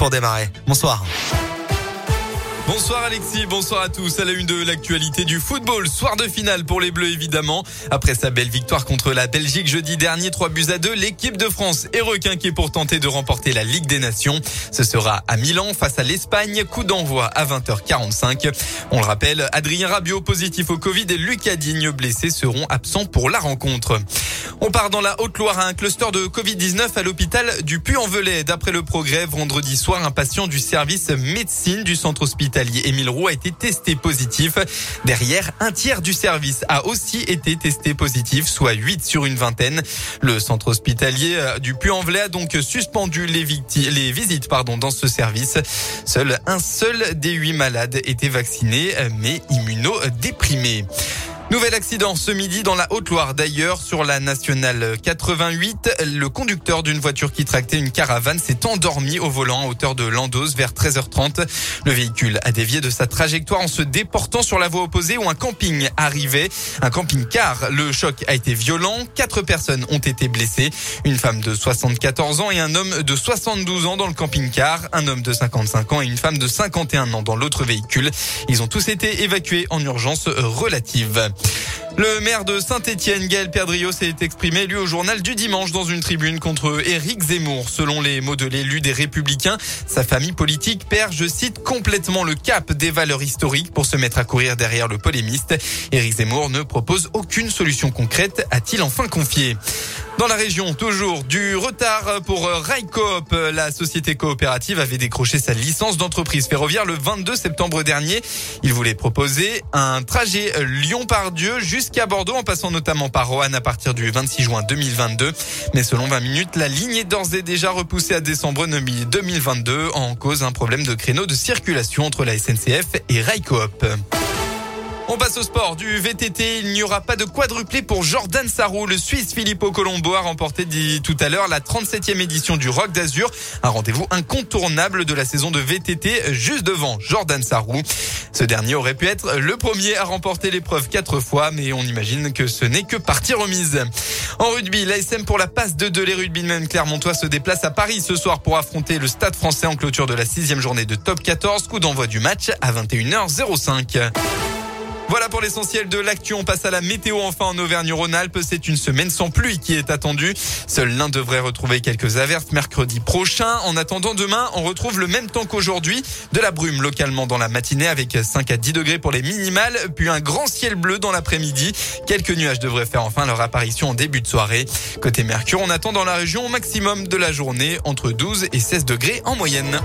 pour démarrer. Bonsoir. Bonsoir Alexis, bonsoir à tous. À la une de l'actualité du football, soir de finale pour les Bleus évidemment. Après sa belle victoire contre la Belgique jeudi dernier, 3 buts à 2, l'équipe de France est requinquée pour tenter de remporter la Ligue des Nations. Ce sera à Milan face à l'Espagne, coup d'envoi à 20h45. On le rappelle, Adrien Rabiot positif au Covid et Lucas Digne blessé seront absents pour la rencontre. On part dans la Haute-Loire à un cluster de Covid-19 à l'hôpital du Puy-en-Velay. D'après le progrès, vendredi soir, un patient du service médecine du centre hospitalier Émile Roux a été testé positif. Derrière, un tiers du service a aussi été testé positif, soit 8 sur une vingtaine. Le centre hospitalier euh, du Puy-en-Velay a donc suspendu les, visites pardon, dans ce service. Seul un seul des huit malades était vacciné, mais immunodéprimé. Nouvel accident ce midi dans la Haute-Loire d'ailleurs sur la nationale 88. Le conducteur d'une voiture qui tractait une caravane s'est endormi au volant à hauteur de Landos vers 13h30. Le véhicule a dévié de sa trajectoire en se déportant sur la voie opposée où un camping arrivait. Un camping-car. Le choc a été violent. Quatre personnes ont été blessées. Une femme de 74 ans et un homme de 72 ans dans le camping-car. Un homme de 55 ans et une femme de 51 ans dans l'autre véhicule. Ils ont tous été évacués en urgence relative. Le maire de Saint-Étienne, Gaël Perdriau, s'est exprimé, lui, au journal du dimanche dans une tribune contre Éric Zemmour. Selon les mots de l'élu des Républicains, sa famille politique perd, je cite, complètement le cap des valeurs historiques pour se mettre à courir derrière le polémiste. Éric Zemmour ne propose aucune solution concrète, a-t-il enfin confié. Dans la région, toujours du retard pour Railcoop. La société coopérative avait décroché sa licence d'entreprise ferroviaire le 22 septembre dernier. Il voulait proposer un trajet Lyon-Pardieu jusqu'à Bordeaux en passant notamment par Roanne à partir du 26 juin 2022. Mais selon 20 minutes, la ligne est d'ores et déjà repoussée à décembre 2022 en cause un problème de créneau de circulation entre la SNCF et Railcoop. On passe au sport du VTT. Il n'y aura pas de quadruplé pour Jordan Sarrou. Le Suisse Filippo Colombo a remporté tout à l'heure la 37e édition du Rock d'Azur. Un rendez-vous incontournable de la saison de VTT juste devant Jordan Sarrou. Ce dernier aurait pu être le premier à remporter l'épreuve quatre fois, mais on imagine que ce n'est que partie remise. En rugby, l'ASM pour la passe de deux, les rugbymen clermontois se déplace à Paris ce soir pour affronter le Stade français en clôture de la sixième journée de top 14. Coup d'envoi du match à 21h05. Voilà pour l'essentiel de l'actu. On passe à la météo enfin en Auvergne-Rhône-Alpes. C'est une semaine sans pluie qui est attendue. Seul l'un devrait retrouver quelques averses mercredi prochain. En attendant demain, on retrouve le même temps qu'aujourd'hui. De la brume localement dans la matinée avec 5 à 10 degrés pour les minimales, puis un grand ciel bleu dans l'après-midi. Quelques nuages devraient faire enfin leur apparition en début de soirée. Côté Mercure, on attend dans la région au maximum de la journée entre 12 et 16 degrés en moyenne.